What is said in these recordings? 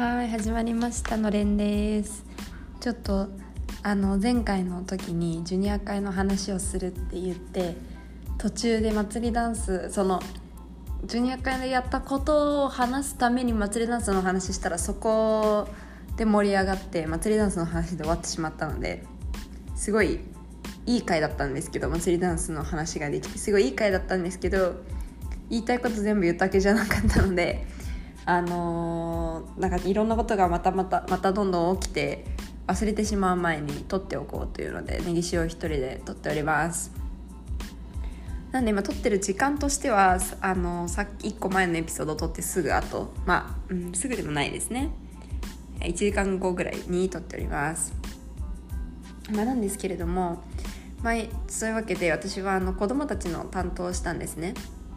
はい始まりました。のれんです。ちょっとあの前回の時にジュニア会の話をするって言って途中で祭りダンスそのジュニア会でやったことを話すために祭りダンスの話したらそこで盛り上がって祭りダンスの話で終わってしまったのですごいいい回だったんですけど祭りダンスの話ができてすごいいい回だったんですけど言いたいこと全部言ったわけじゃなかったのであのー、なんかいろんなことがまたまたまたどんどん起きて忘れてしまう前に撮っておこうというのでネギ塩一人で撮っております。なんで今撮ってる時間としてはあのさっき1個前のエピソードを撮ってすぐあとまあ、うん、すぐでもないですね。1時間後ぐらいに撮っております。まあ、なんですけれども、まあ、そういうわけで私はあの子供たちの担当をしたんですね。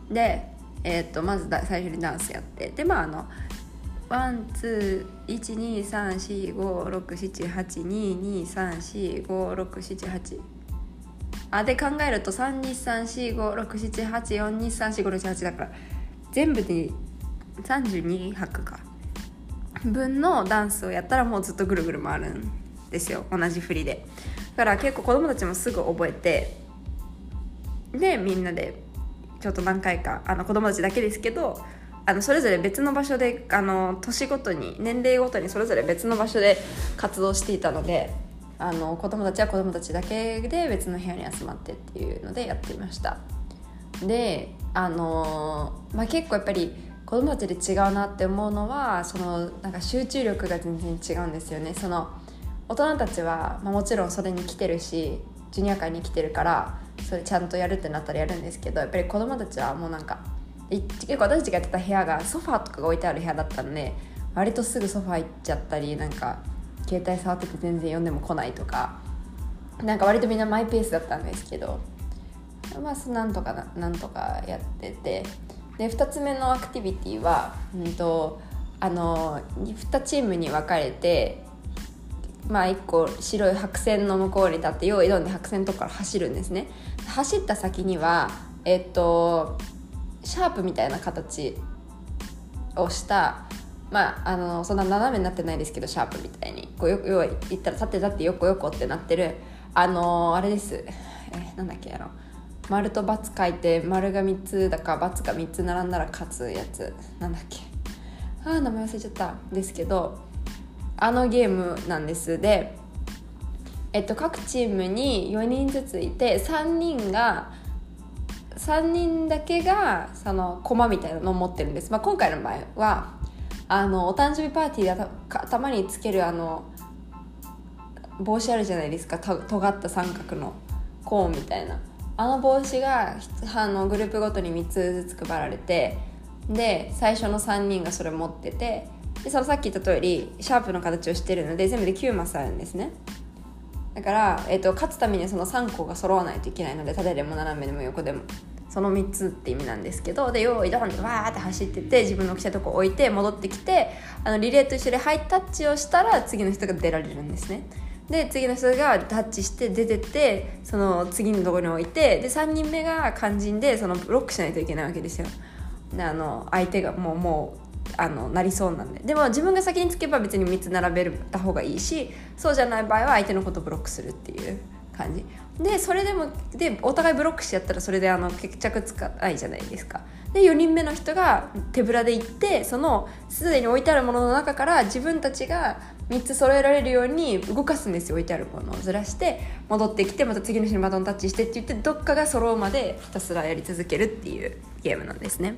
でえー、とまず最初にダンスやって。でまああのワンツー1 2 3 4 5 6 7 8 2 2 3 4 5 6 7 8あで考えると323456784234568だから全部で32拍か。分のダンスをやったらもうずっとぐるぐる回るんですよ同じ振りで。だから結構子供たちもすぐ覚えてでみんなでちょっと何回かあの子供たちだけですけどあのそれぞれ別の場所であの年ごとに年齢ごとにそれぞれ別の場所で活動していたのであの子供たちは子供たちだけで別の部屋に集まってっていうのでやっていました。であの、まあ、結構やっぱり子供たちで違うなって思うのはそのなんか集中力が全然違うんですよね。その大人たちは、まあ、もちろんそれに来てるしジュニア界に来てるからそれちゃんとやるってなったらやるんですけどやっぱり子供たちはもうなんか結構私たちがやってた部屋がソファーとかが置いてある部屋だったんで割とすぐソファー行っちゃったりなんか携帯触ってて全然読んでも来ないとかなんか割とみんなマイペースだったんですけどまあなんとかななんとかやっててで2つ目のアクティビティは、うんと、あの2チームに分かれてまあ1個白い白線の向こうに立って用意どんで白線のとこから走るんですね。走った先にはえっとシャープみたいな形をしたまああのそんな斜めになってないですけどシャープみたいに。こうよ要は言ったら立って立って横横ってなってるあのあれです。えなんだっけあの丸と×書いて丸が3つだか×が3つ並んだら勝つやつ。なんだっけ。ああ名前忘れちゃった。ですけどあのゲームなんです。で、えっと、各チームに4人ずついて3人が3人だけがその駒みたいなのを持ってるんです、まあ、今回の場合はあのお誕生日パーティーで頭につけるあの帽子あるじゃないですか。と尖った三角のコーンみたいな。あの帽子があのグループごとに3つずつ配られてで最初の3人がそれ持っててでそのさっき言った通りシャープの形をしてるので全部で9マスあるんですね。だから、えーと、勝つためにその3個が揃わないといけないので縦でも斜めでも横でも。その3つって意味なんですけどで用意ドンってわーって走ってて自分の来たとこ置いて戻ってきてあのリレーと一緒でハイタッチをしたら次の人が出られるんですね。で次の人がタッチして出てってその次のところに置いてで3人目が肝心でそのブロックしないといけないわけですよ。であの相手がもうもうあのなりそうなんで。でも自分が先につけば別に3つ並べた方がいいしそうじゃない場合は相手のことをブロックするっていう感じ。でそれでもでお互いブロックしちゃったらそれであの決着つかないじゃないですか。で4人目の人が手ぶらで行ってそのすでに置いてあるものの中から自分たちが3つ揃えられるように動かすんですよ置いてあるものをずらして。戻ってきてまた次の人にバトンタッチしてって言ってどっかが揃うまでひたすらやり続けるっていうゲームなんですね。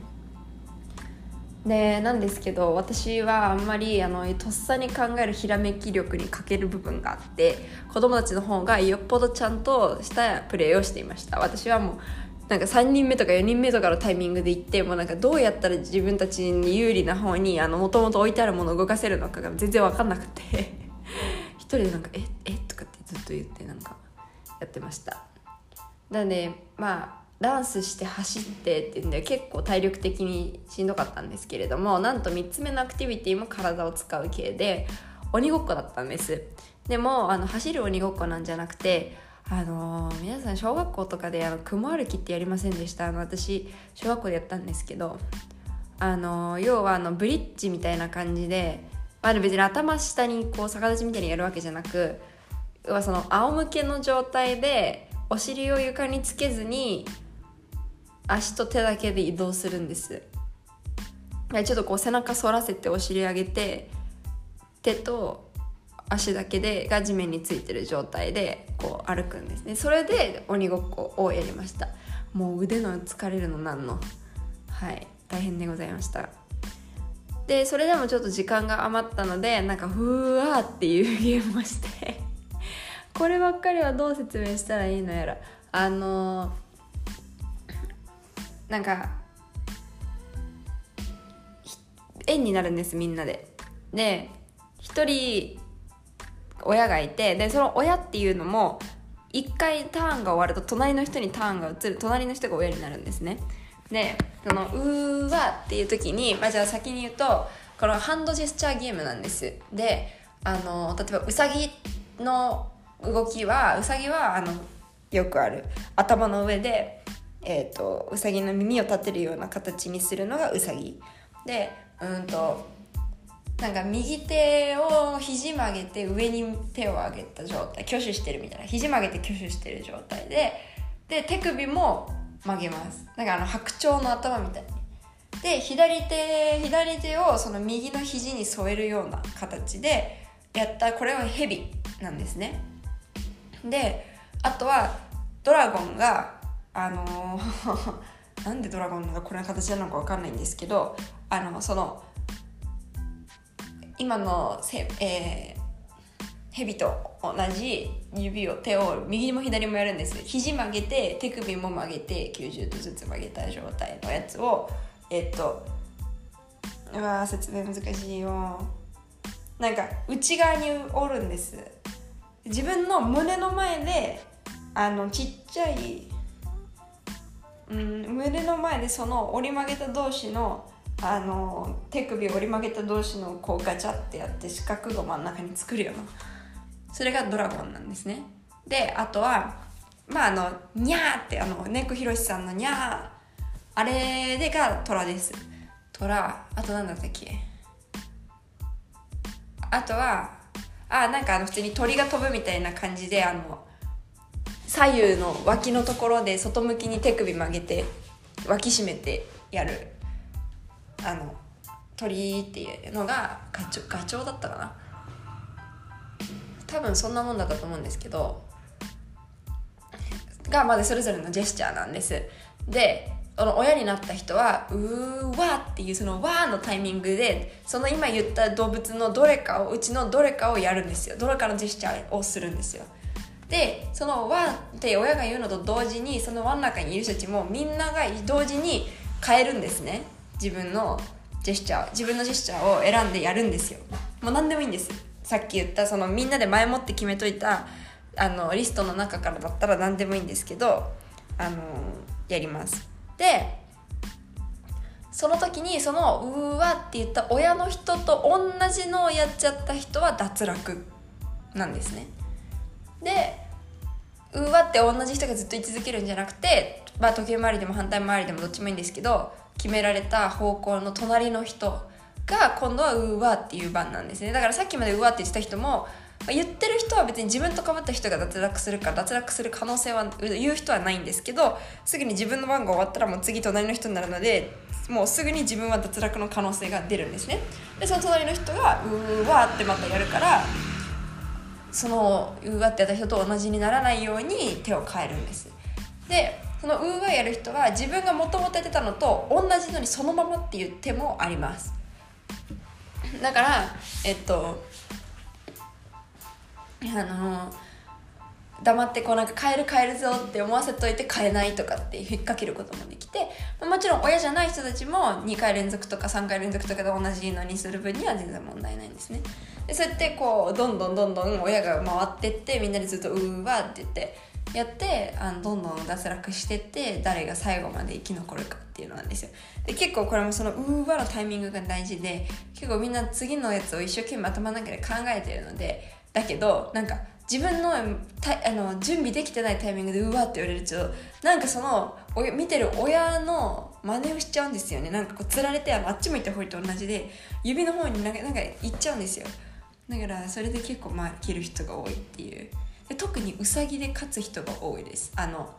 でなんですけど私はあんまりあのとっさに考えるひらめき力に欠ける部分があって子供たちの方がよっぽどちゃんとしたプレーをしていました。私はもうなんか3人目とか4人目とかのタイミングで行ってもうなんかどうやったら自分たちに有利な方にもともと置いてあるものを動かせるのかが全然分かんなくて。一人でなんか「ええ？とかってずっと言ってなんかやってました。なのでまあダンスして走ってっていうんで結構体力的にしんどかったんですけれどもなんと3つ目のアクティビティも体を使う系で鬼ごっこだったんです。でもあの走る鬼ごっこなんじゃなくてあのー、皆さん小学校とかであの雲歩きってやりませんでした？あの私小学校でやったんですけどあのー、要はあのブリッジみたいな感じでまあ、別に頭下にこう逆立ちみたいにやるわけじゃなくはその仰向けの状態でお尻を床につけずに足と手だけで移動するんです。ちょっとこう背中反らせてお尻上げて手と足だけでが地面についてる状態でこう歩くんですね。それで鬼ごっこをやりました。もう腕の疲れるのなんの。はい。大変でございました。でそれでもちょっと時間が余ったのでなんかふわーっていうゲームをして。こればっかりはどう説明したらいいのやら。あのーなんか円になるんですみんなで。で1人親がいてでその親っていうのも1回ターンが終わると隣の人にターンが移る隣の人が親になるんですね。でその「うーわ」っていう時に、まあ、じゃあ先に言うとこのハンドジェスチャーゲームなんです。であの例えばうさぎの動きはうさぎはあのよくある。頭の上でえーと、うさぎの耳を立てるような形にするのがうさぎでうんとなんか右手を肘曲げて上に手を上げた状態挙手してるみたいな肘曲げて挙手してる状態でで手首も曲げます。なんかあの白鳥の頭みたいに。で左手左手をその右の肘に添えるような形でやったこれはヘビなんですね。であとはドラゴンがあの なんでドラゴンがこれの形なのか分かんないんですけどあのその今のせ、えー、蛇と同じ指を手を右も左もやるんです。肘曲げて手首も曲げて90度ずつ曲げた状態のやつをえっとうわ説明難しいよ。なんか内側におるんです。自分の胸の前であのちっちゃいうん、胸の前でその折り曲げた同士のあの手首折り曲げた同士のこうガチャってやって四角が真ん中に作るようなそれがドラゴンなんですね。であとはまああのニャーってあのネックひろしさんのニャーあれでが虎です。虎あと何だったっけ？あとはあなんかあの普通に鳥が飛ぶみたいな感じであの左右の脇のところで外向きに手首曲げて脇締めてやる。あの鳥っていうのがガチョガチョウだったかな。多分そんなもんだったと思うんですけどがまでそれぞれのジェスチャーなんです。でその親になった人は「うーわ」っていうその「わ」のタイミングでその今言った動物のどれかをうちのどれかをやるんですよ。どれかのジェスチャーをするんですよ。でその輪って親が言うのと同時にその輪の中にいる人たちもみんなが同時に変えるんですね。自分のジェスチャー自分のジェスチャーを選んでやるんですよ。もう何でもいいんです。さっき言ったそのみんなで前もって決めといたあのリストの中からだったら何でもいいんですけどあのやります。でその時にその「うわ」って言った親の人と同じのをやっちゃった人は脱落なんですね。でうわって同じ人がずっと居続けるんじゃなくて、まあ、時計回りでも反対回りでもどっちもいいんですけど決められた方向の隣の人が今度はうわっていう番なんですね。だからさっきまでうわって言ってた人も言ってる人は別に自分とかぶった人が脱落するから脱落する可能性は言う人はないんですけどすぐに自分の番が終わったらもう次隣の人になるのでもうすぐに自分は脱落の可能性が出るんですね。でその隣の人がうわってまたやるからそのウーアってやった人と同じにならないように手を変えるんです。でそのウーアやる人は自分がもともとやってたのと同じのにそのままっていう手もあります。だからえっとあの黙ってこうなんか変える変えるぞって思わせといて変えないとかって引っ掛けることもできてもちろん親じゃない人たちも2回連続とか3回連続とかで同じのにする分には全然問題ないんですね。でそうやってこうどんどんどんどん親が回ってってみんなでずっと「うわ」って言ってやってあのどんどん脱落してって誰が最後まで生き残るかっていうのなんですよ。で結構これもその「うわ」のタイミングが大事で結構みんな次のやつを一生懸命頭の中で考えてるのでだけどなんか自分のたあの準備できてないタイミングでうわって言われるとなんかその見てる親の真似をしちゃうんですよね。なんかこうつられてあっち向いた方と同じで指の方になんかなんか行っちゃうんですよ。だからそれで結構まあ切る人が多いっていう。で特にうさぎで勝つ人が多いです。あの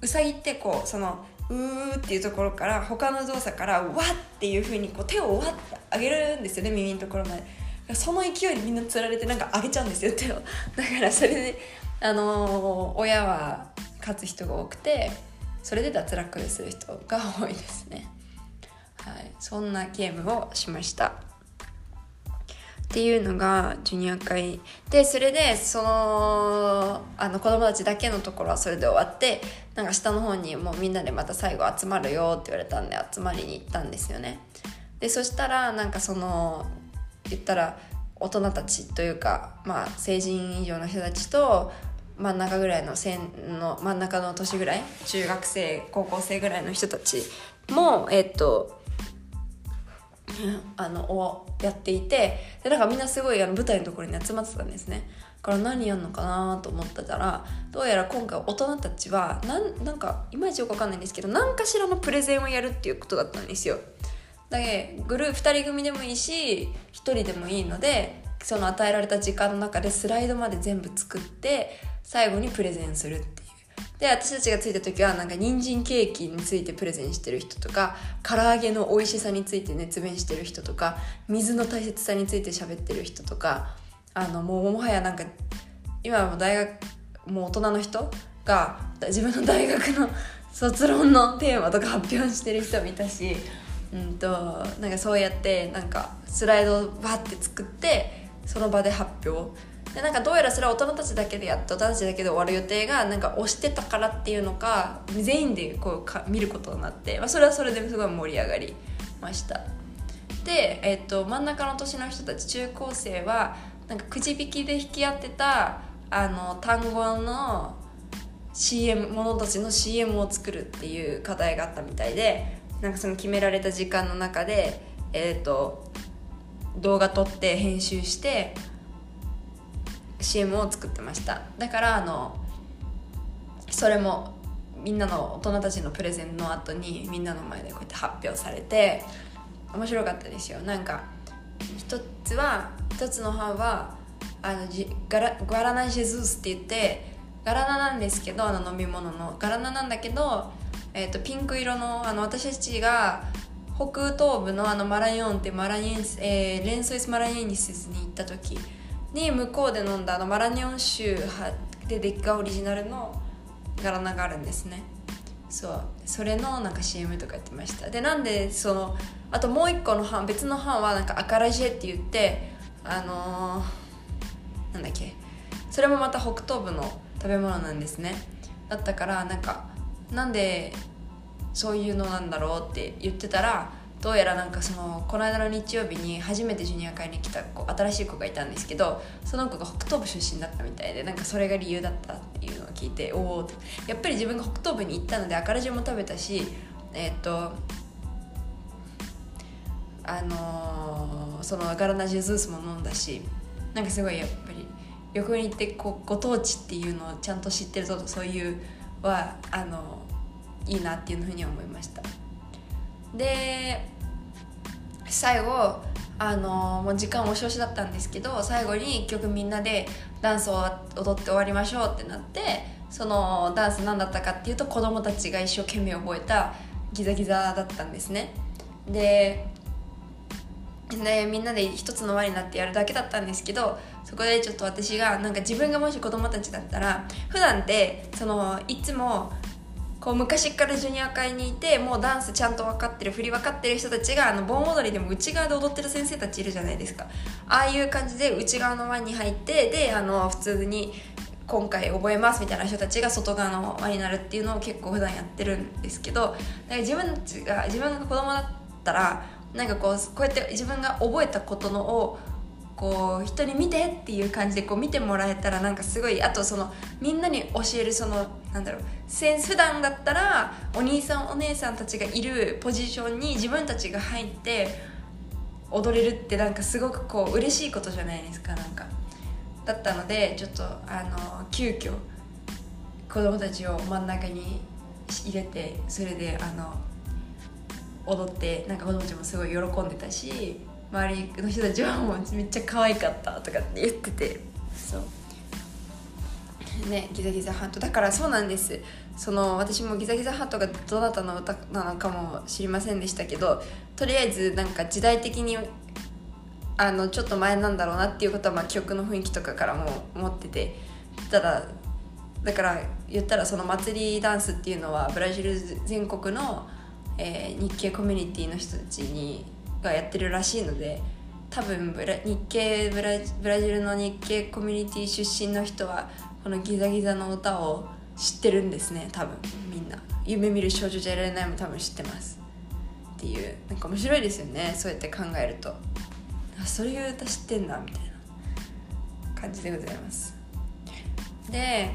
うさぎってこうそのうーっていうところから他の動作からわっていうふうにこう手をわって上げるんですよね耳のところまで。その勢いでみんなつられてなんか上げちゃうんですよ手を だからそれであのー、親は勝つ人が多くてそれで脱落する人が多いですね。はい。そんなゲームをしました。っていうのがジュニア会。でそれでそのあの子供たちだけのところはそれで終わってなんか下の方にもうみんなでまた最後集まるよって言われたんで集まりに行ったんですよね。でそしたらなんかその言ったら大人たちというかまあ成人以上の人たちと真ん中ぐらいのの真ん中の年ぐらい中学生高校生ぐらいの人たちもえっとあのをやっていてでなんかみんなすごいあの舞台のところに集まってたんですね。だから何やんのかなと思ってたらどうやら今回大人たちはなんなんかいまいちよくわかんないんですけど何かしらのプレゼンをやるっていうことだったんですよ。だけグループ2人組でもいいし1人でもいいのでその与えられた時間の中でスライドまで全部作って最後にプレゼンするっていう。で私たちが着いた時はなんか人参ケーキについてプレゼンしてる人とか唐揚げの美味しさについて熱弁してる人とか水の大切さについて喋ってる人とかあのもうもはやなんか今も大学もう大人の人が自分の大学の卒論のテーマとか発表してる人もいたし、うんと、なんかそうやってなんかスライドをバッて作ってその場で発表。でなんかどうやらそれは大人たちだけでやって大人たちだけで終わる予定がなんか押してたからっていうのか全員でこうか見ることになって、まあ、それはそれですごい盛り上がりました。で、えーと、真ん中の年の人たち中高生はなんかくじ引きで引き合ってたあの単語の CM 者たちの CM を作るっていう課題があったみたいでなんかその決められた時間の中で、えーと動画撮って編集して CM を作ってました。だからあのそれもみんなの大人たちのプレゼンの後にみんなの前でこうやって発表されて面白かったですよ。なんか一つは一つの班はあのじガラガラナジェズースって言ってガラナなんですけどあの飲み物の。ガラナなんだけど、えーと、ピンク色のあの私たちが北東部のあのマラヨンってマラインス、えー、レンソイスマライエニスに行った時に向こうで飲んだあのマラニョン州ででっかオリジナルのガラナがあるんですね。そう。それのなんか CM とかやってました。でなんでそのあともう一個の班別の班はなんかアカラジェって言ってあのー、なんだっけ。それもまた北東部の食べ物なんですね。だったからなんかなんでそういうのなんだろうって言ってたらどうやらなんかそのこの間の日曜日に初めてジュニア会に来た子新しい子がいたんですけどその子が北東部出身だったみたいでなんかそれが理由だったっていうのを聞いておおやっぱり自分が北東部に行ったので赤ラジも食べたしえっ、とあのー、そのガラナジュズースも飲んだしなんかすごいやっぱり旅行に行ってこうご当地っていうのをちゃんと知ってるぞとそういうはあのいいなっていうふうに思いました。で最後あのもう時間押し押しだったんですけど最後に1曲みんなでダンスを踊って終わりましょうってなってそのダンス何だったかっていうと子供たちが一生懸命覚えたギザギザだったんですねででみんなで一つの輪になってやるだけだったんですけどそこでちょっと私がなんか自分がもし子供たちだったら普段ってそのいつもこう昔からジュニア会にいてもうダンスちゃんと分かってる振り分かってる人たちがあの盆踊りでも内側で踊ってる先生たちいるじゃないですか。ああいう感じで内側の輪に入ってであの普通に今回覚えますみたいな人たちが外側の輪になるっていうのを結構普段やってるんですけどだから自分たちが自分が子供だったらなんかこうこうやって自分が覚えたことのをこう人に見てっていう感じでこう見てもらえたらなんかすごいあとそのみんなに教えるそのなんだろう普段だったらお兄さんお姉さんたちがいるポジションに自分たちが入って踊れるってなんかすごくこう嬉しいことじゃないですかなんか。だったのでちょっとあの急遽子供たちを真ん中に入れてそれであの踊ってなんか子供たちもすごい喜んでたし周りの人たちはもうめっちゃ可愛かったとかって言っててそう。ねギザギザハート。だからそうなんです。その私もギザギザハートがどなたの歌なのかも知りませんでしたけどとりあえずなんか時代的にあのちょっと前なんだろうなっていうことは、まあ、曲の雰囲気とかからも思ってて。ただだから言ったらその祭りダンスっていうのはブラジル全国の、えー、日系コミュニティの人たちにがやってるらしいので多分ブラ日系ブラブラジルの日系コミュニティ出身の人はこのギザギザの歌を知ってるんですね。多分みんな。夢見る少女じゃいられないも多分知ってます。っていうなんか面白いですよね。そうやって考えると。あそういう歌知ってんだみたいな感じでございます。で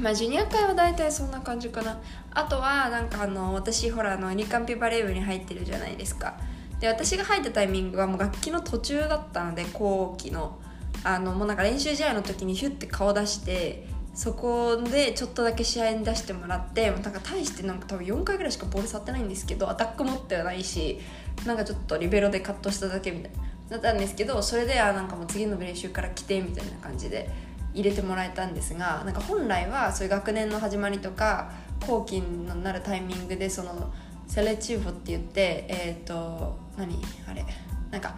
まあジュニア会は大体そんな感じかな。あとはなんかあの私ほらあのリカンピバレー部に入ってるじゃないですか。で私が入ったタイミングはもう楽器の途中だったので後期の。あのもうなんか練習試合の時にヒュッて顔出してそこでちょっとだけ試合に出してもらってなんか大してなんか多分4回ぐらいしかボール触ってないんですけどアタック持ってはないしなんかちょっとリベロでカットしただけみたいなだったんですけどそれであなんかもう次の練習から来てみたいな感じで。入れてもらえたんですがなんか本来はそういう学年の始まりとか後期になるタイミングでそのセレチューフって言ってえっ、ー、と何あれなんか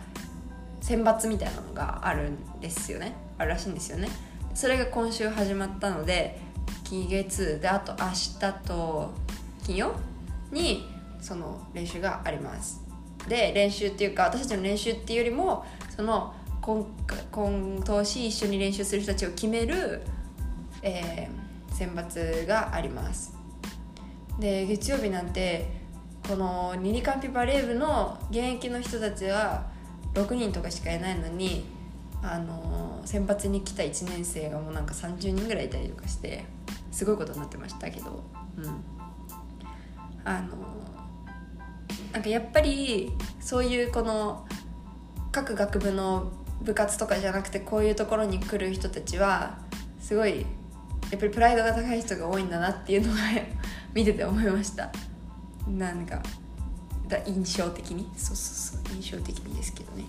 選抜みたいなのがあるんですよね。あるらしいんですよね。それが今週始まったので期月であと明日と金曜にその練習があります。で練習っていうか私たちの練習っていうよりもその今今年一緒に練習する人たちを決める、えー、選抜があります。で月曜日なんてこのニニカンピバレー部の現役の人たちは6人とかしかいないのにあの選抜に来た1年生がもうなんか30人ぐらいいたりとかしてすごいことになってましたけど。うん。あのなんかやっぱりそういうこの各学部の部活とかじゃなくてこういうところに来る人たちはすごいやっぱりプライドが高い人が多いんだなっていうのが 見てて思いました。なんかだ印象的に？そうそうそう印象的にですけどね。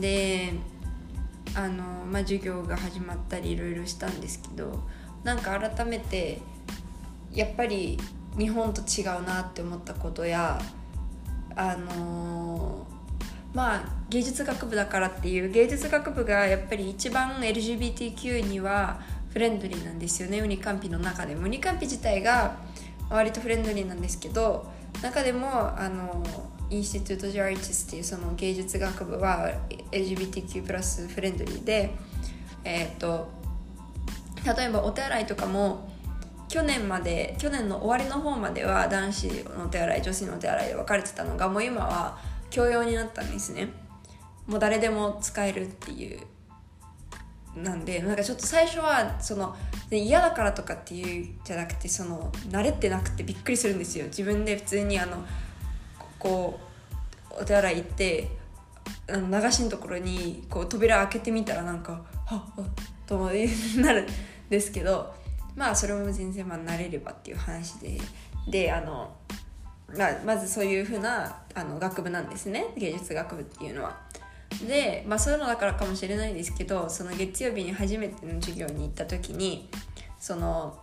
であのまあ授業が始まったりいろいろしたんですけどなんか改めてやっぱり日本と違うなって思ったことやあのまあ芸術学部だからっていう芸術学部がやっぱり一番 LGBTQ にはフレンドリーなんですよねウニカンピの中で。もウニカンピ自体が割とフレンドリーなんですけど中でもあのインスティテュート・ジャーティスっていうその芸術学部は LGBTQ+ プラスフレンドリーでえっ、と例えばお手洗いとかも去年まで去年の終わりの方までは男子のお手洗い女子のお手洗いで分かれてたのがもう今は共用になったんですね。もう誰でも使えるっていうなんでなんかちょっと最初はその嫌だからとかっていうんじゃなくてその慣れてなくてびっくりするんですよ。自分で普通にあのこうお手洗い行ってあの流しのところにこう扉開けてみたらなんかはっとなるんですけどまあそれも全然まあ慣れればっていう話でであの、まあ、まずそういうふうなあの学部なんですね。芸術学部っていうのは。で、まあ、そういうのだからかもしれないですけどその月曜日に初めての授業に行った時にその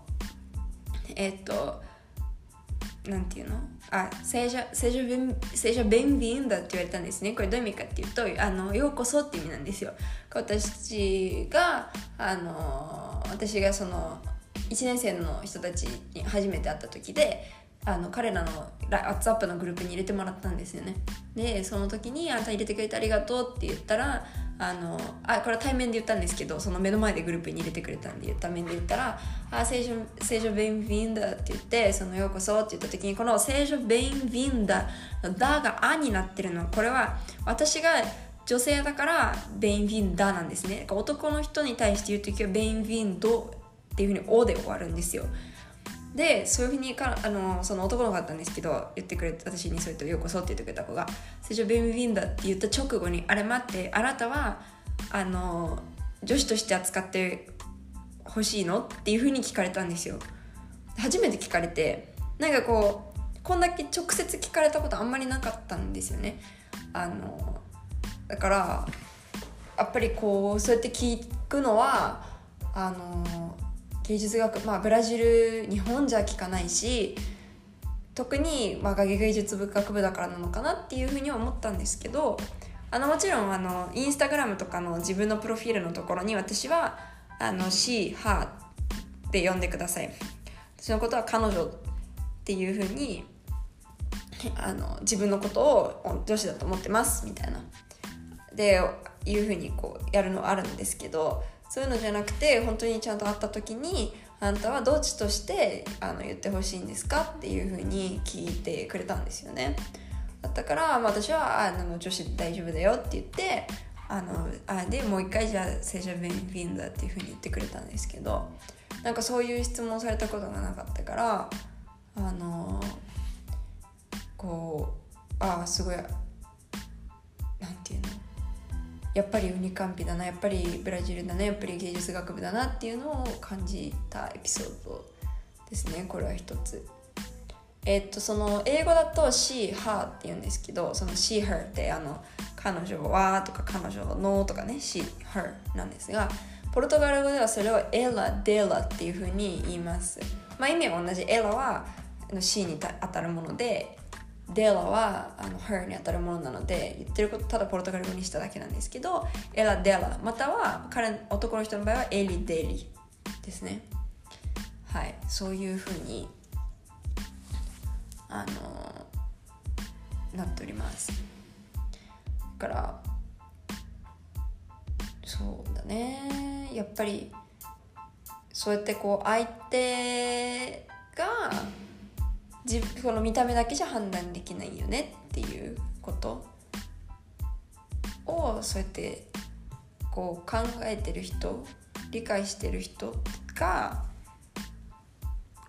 えっ、となんていうの？あ聖女聖女聖女ベンビンだって言われたんですね。これどういう意味かっていうとあのようこそって意味なんですよ。私たちがあの私がその1年生の人たちに初めて会った時であの彼らの WhatsApp のグループに入れてもらったんですよね。でその時に「あんた入れてくれてありがとう」って言ったらあのあこれは対面で言ったんですけどその目の前でグループに入れてくれたんで対面で言ったら「あ聖書聖書ベインビンダ」って言って「そのようこそ」って言った時にこの聖書ベインビンダの「ダ」が「あ」になってるの。はこれは私が女性だからベインビンダなんですね。男の人に対して言う時はベインビンドっていうふうに「お」で終わるんですよ。でそういうふうにかあのその男の子だったんですけど言ってくれて私にそう言って「ようこそ」って言ってくれた子が「最初ベンビンだ」って言った直後に「あれ待ってあなたはあの女子として扱ってほしいのっていうふうに聞かれたんですよ。初めて聞かれてなんかこうこんだけ直接聞かれたことあんまりなかったんですよね。あのだからやっぱりこうそうやって聞くのはあの芸術学まあブラジル日本じゃ聞かないし特に、まあ、芸術部学部だからなのかなっていうふうには思ったんですけどあのもちろんあのインスタグラムとかの自分のプロフィールのところに私は「あの she her」って呼んでください。私のことは彼女っていうふうにあの自分のことを女子だと思ってますみたいな。でいうふうにこうやるのはあるんですけどそういうのじゃなくて本当にちゃんと会った時にあなたはどっちとしてあの言ってほしいんですかっていうふうに聞いてくれたんですよね。だったから、まあ、私はあの女子大丈夫だよって言ってあのあでもう一回じゃあ聖者ベンフィンだっていうふうに言ってくれたんですけどなんかそういう質問されたことがなかったからあのこうああすごいなんていうの？やっぱりウニカンピだなやっぱりブラジルだなやっぱり芸術学部だなっていうのを感じたエピソードですねこれは一つ。えっとその英語だと she, her って言うんですけどその she, her ってあの彼女はとか彼女のとかね she, her なんですがポルトガル語ではそれをエラ、デラっていうふうに言います。まあ意味は同じ。エラは C に当たるものでデラはあの her に当たるものなので言ってることただポルトガル語にしただけなんですけどエラデラまたは彼男の人の場合はエリデリですね。はいそういうふうにあのなっております。だからそうだね。やっぱりそうやってこう相手が自この見た目だけじゃ判断できないよねっていうことをそうやってこう考えてる人理解してる人が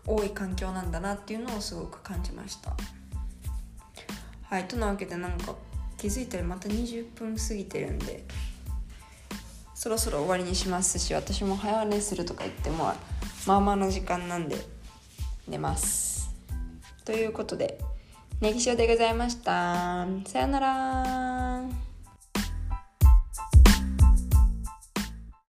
多い環境なんだなっていうのをすごく感じました。はい。となわけでなんか気づいたらまた20分過ぎてるんでそろそろ終わりにしますし私も早寝するとか言ってもまあまあの時間なんで寝ます。ということで、ネギ塩でございました。さよなら